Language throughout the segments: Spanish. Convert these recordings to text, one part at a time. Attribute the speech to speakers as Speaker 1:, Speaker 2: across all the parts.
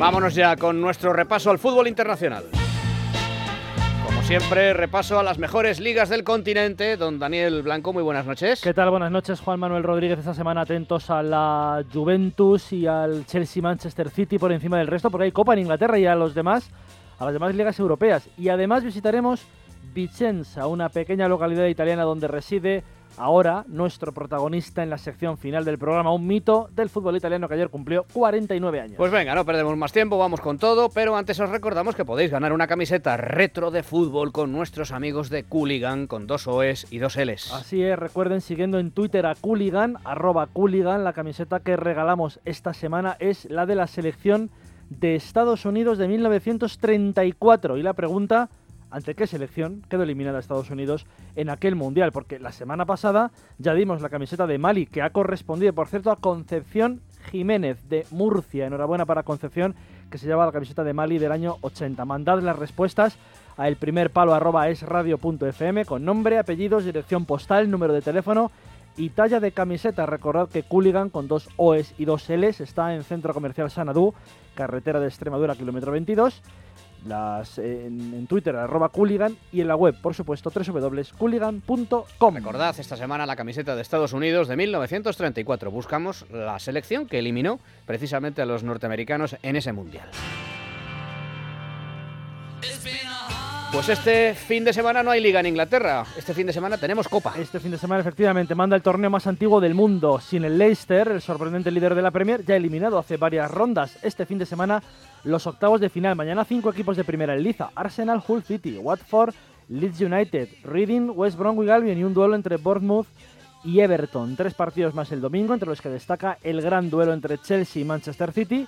Speaker 1: Vámonos ya con nuestro repaso al fútbol internacional. Como siempre, repaso a las mejores ligas del continente. Don Daniel Blanco, muy buenas noches.
Speaker 2: ¿Qué tal? Buenas noches, Juan Manuel Rodríguez. Esta semana atentos a la Juventus y al Chelsea Manchester City por encima del resto, porque hay Copa en Inglaterra y a los demás, a las demás ligas europeas. Y además visitaremos Vicenza, una pequeña localidad italiana donde reside ahora nuestro protagonista en la sección final del programa, un mito del fútbol italiano que ayer cumplió 49 años.
Speaker 1: Pues venga, no perdemos más tiempo, vamos con todo, pero antes os recordamos que podéis ganar una camiseta retro de fútbol con nuestros amigos de Cooligan con dos O's y dos L's.
Speaker 2: Así es, recuerden siguiendo en Twitter a Cooligan, arroba Cooligan, la camiseta que regalamos esta semana es la de la selección de Estados Unidos de 1934 y la pregunta ante qué selección quedó eliminada Estados Unidos en aquel mundial, porque la semana pasada ya dimos la camiseta de Mali, que ha correspondido, por cierto, a Concepción Jiménez de Murcia. Enhorabuena para Concepción, que se lleva la camiseta de Mali del año 80. Mandad las respuestas a el primer palo arroba es radio.fm con nombre, apellidos, dirección postal, número de teléfono y talla de camiseta. Recordad que Cooligan con dos O's y dos L's está en Centro Comercial Sanadú, carretera de Extremadura, kilómetro 22 las en, Twitter, arroba Cooligan, y en la web, por supuesto, www.cooligan.com.
Speaker 1: Recordad esta semana la camiseta de Estados Unidos de 1934. Buscamos la selección que eliminó precisamente a los norteamericanos en ese mundial. Pues este fin de semana no hay liga en Inglaterra. Este fin de semana tenemos copa.
Speaker 2: Este fin de semana, efectivamente, manda el torneo más antiguo del mundo. Sin el Leicester, el sorprendente líder de la Premier, ya eliminado hace varias rondas. Este fin de semana, los octavos de final. Mañana, cinco equipos de primera en liza: Arsenal, Hull City, Watford, Leeds United, Reading, West Bromwich Albion y un duelo entre Bournemouth y Everton. Tres partidos más el domingo, entre los que destaca el gran duelo entre Chelsea y Manchester City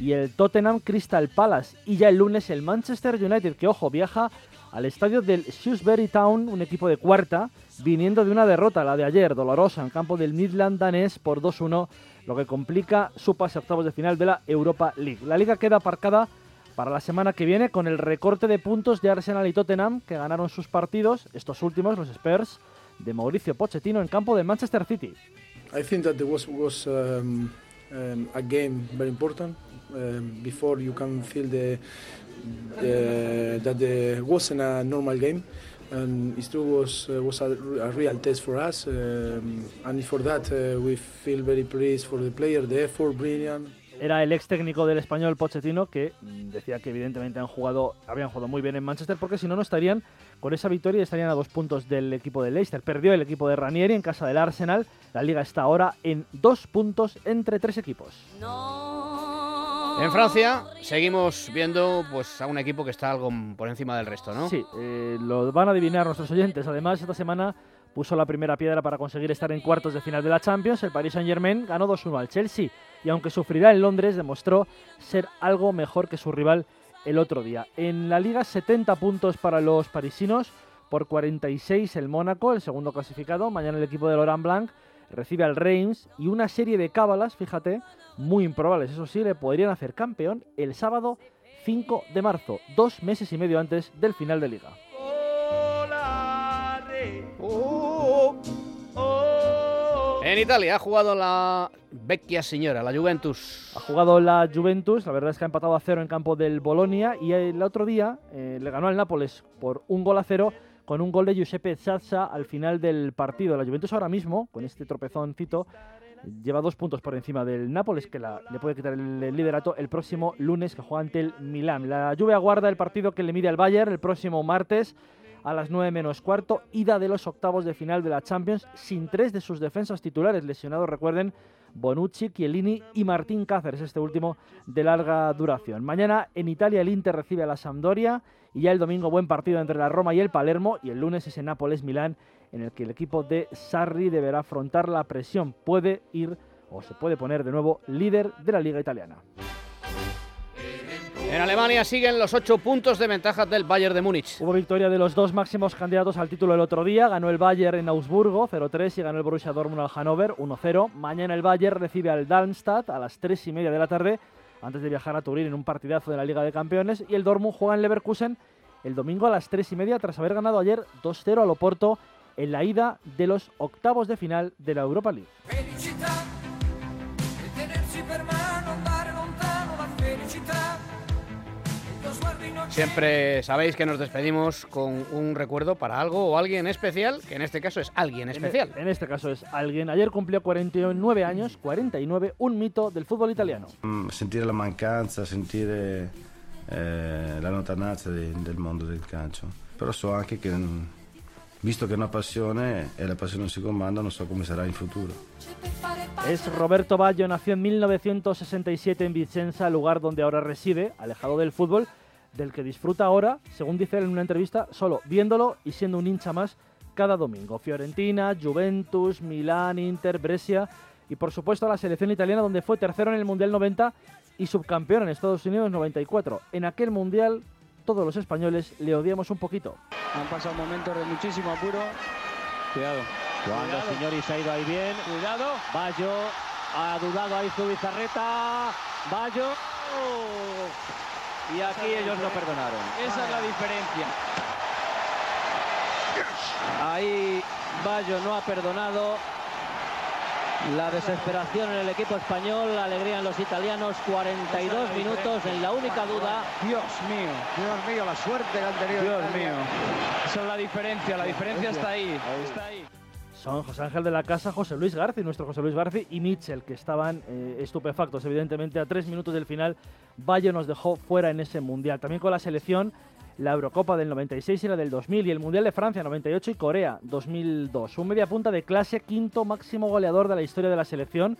Speaker 2: y el Tottenham Crystal Palace. Y ya el lunes el Manchester United, que ojo, viaja al estadio del Shrewsbury Town, un equipo de cuarta, viniendo de una derrota, la de ayer, dolorosa, en campo del Midland danés por 2-1, lo que complica su pase a octavos de final de la Europa League. La liga queda aparcada para la semana que viene con el recorte de puntos de Arsenal y Tottenham, que ganaron sus partidos, estos últimos, los Spurs, de Mauricio Pochettino en campo del Manchester City.
Speaker 3: I think that was, was um, um, a game very important. Um, before you can feel the, the that the wasn't a normal game and it was uh, was a, a, real test for us um, and for that uh, we feel very pleased for the player the effort brilliant
Speaker 2: era el ex técnico del español Pochettino que decía que evidentemente han jugado, habían jugado muy bien en Manchester porque si no no estarían con esa victoria estarían a dos puntos del equipo de Leicester. Perdió el equipo de Ranieri en casa del Arsenal. La liga está ahora en dos puntos entre tres equipos.
Speaker 1: En Francia seguimos viendo pues a un equipo que está algo por encima del resto, ¿no?
Speaker 2: Sí, eh, lo van a adivinar nuestros oyentes. Además, esta semana puso la primera piedra para conseguir estar en cuartos de final de la Champions. El Paris Saint-Germain ganó 2-1 al Chelsea y aunque sufrirá en Londres, demostró ser algo mejor que su rival el otro día. En la liga 70 puntos para los parisinos, por 46 el Mónaco, el segundo clasificado. Mañana el equipo de Laurent Blanc recibe al Reims y una serie de cábalas, fíjate, muy improbables, eso sí, le podrían hacer campeón el sábado 5 de marzo, dos meses y medio antes del final de liga.
Speaker 1: En Italia ha jugado la vecchia señora, la Juventus.
Speaker 2: Ha jugado la Juventus, la verdad es que ha empatado a cero en campo del Bolonia y el otro día eh, le ganó al Nápoles por un gol a cero con un gol de Giuseppe Zazza al final del partido. La Juventus ahora mismo, con este tropezoncito, lleva dos puntos por encima del Nápoles, que le puede quitar el, liderato el próximo lunes que juega ante el Milán. La Juve aguarda el partido que le mide al Bayern el próximo martes a las 9 menos cuarto, ida de los octavos de final de la Champions, sin tres de sus defensas titulares lesionados, recuerden, Bonucci, Chiellini y Martín Cáceres, este último de larga duración. Mañana en Italia el Inter recibe a la Sampdoria y ya el domingo buen partido entre la Roma y el Palermo y el lunes ese Nápoles-Milán en el que el equipo de Sarri deberá afrontar la presión. Puede ir o se puede poner de nuevo líder de la liga italiana.
Speaker 1: En Alemania siguen los ocho puntos de ventaja del Bayern de Múnich.
Speaker 2: Hubo victoria de los dos máximos candidatos al título el otro día. Ganó el Bayern en Augsburgo 0-3 y ganó el Borussia Dortmund al Hannover 1-0. Mañana el Bayern recibe al Darmstadt a las 3 y media de la tarde antes de viajar a Turín en un partidazo de la Liga de Campeones. Y el Dortmund juega en Leverkusen el domingo a las 3 y media tras haber ganado ayer 2-0 al Oporto en la ida de los octavos de final de la Europa League.
Speaker 1: Siempre sabéis que nos despedimos con un recuerdo para algo o alguien especial, que en este caso es alguien
Speaker 2: En-
Speaker 1: especial.
Speaker 2: En, este caso es alguien. Ayer cumplió 49 años, 49, un mito del fútbol italiano.
Speaker 4: Mm, Sentire la mancanza, sentire eh, la lontananza de- del mondo del calcio. Però so anche che, mm, visto che è una passione e la passione si comanda, non so come sarà in futuro.
Speaker 2: Es Roberto Baggio, nació en 1967 en Vicenza, lugar donde ahora reside, alejado del fútbol, del que disfruta ahora, según dice él en una entrevista, solo viéndolo y siendo un hincha más cada domingo. Fiorentina, Juventus, Milán, Inter, Brescia y por supuesto la selección italiana donde fue tercero en el Mundial 90 y subcampeón en Estados Unidos 94. En aquel Mundial todos los españoles le odiamos un poquito.
Speaker 5: Han pasado momentos de muchísimo apuro. Cuidado.
Speaker 6: Cuando. Signori se ha ido ahí bien.
Speaker 5: Cuidado.
Speaker 6: Bayo ha dudado ahí su bizarreta. Bayo. Y aquí ellos no perdonaron.
Speaker 5: Esa es la diferencia.
Speaker 6: Ahí Bayo no ha perdonado. La desesperación en el equipo español, la alegría en los italianos, 42 minutos en la única duda.
Speaker 5: Dios mío.
Speaker 6: Dios mío, la suerte que han tenido.
Speaker 5: Dios mío. Esa es la diferencia. La diferencia está ahí. Está ahí.
Speaker 2: Son José Ángel de la Casa, José Luis Garci, nuestro José Luis Garci y Mitchell, que estaban eh, estupefactos, evidentemente, a tres minutos del final. Bayo nos dejó fuera en ese mundial. También con la selección, la Eurocopa del 96 y la del 2000, y el Mundial de Francia 98 y Corea 2002. Un media punta de clase, quinto máximo goleador de la historia de la selección.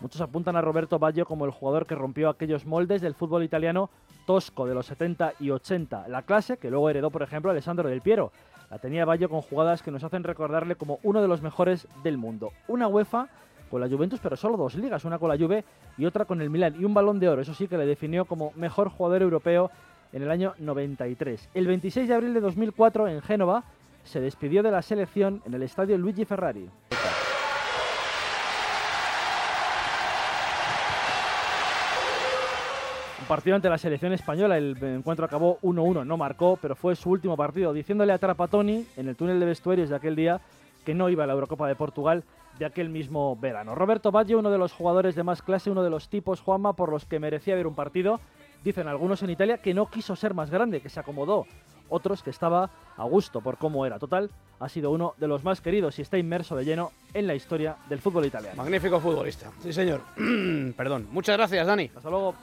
Speaker 2: Muchos apuntan a Roberto Baggio como el jugador que rompió aquellos moldes del fútbol italiano tosco de los 70 y 80. La clase que luego heredó, por ejemplo, Alessandro Del Piero. La tenía Baggio con jugadas que nos hacen recordarle como uno de los mejores del mundo. Una UEFA con la Juventus, pero solo dos ligas, una con la Juve y otra con el Milan. Y un balón de oro, eso sí que le definió como mejor jugador europeo en el año 93. El 26 de abril de 2004 en Génova se despidió de la selección en el estadio Luigi Ferrari. Un partido ante la selección española, el encuentro acabó 1-1, no marcó, pero fue su último partido, diciéndole a Trapatoni en el túnel de vestuarios de aquel día que no iba a la Eurocopa de Portugal de aquel mismo verano. Roberto Baggio, uno de los jugadores de más clase, uno de los tipos, Juanma, por los que merecía ver un partido. Dicen algunos en Italia que no quiso ser más grande, que se acomodó. Otros que estaba a gusto por cómo era. Total, ha sido uno de los más queridos y está inmerso de lleno en la historia del fútbol italiano.
Speaker 1: Magnífico futbolista. Sí, señor. Perdón. Muchas gracias, Dani.
Speaker 2: Hasta luego.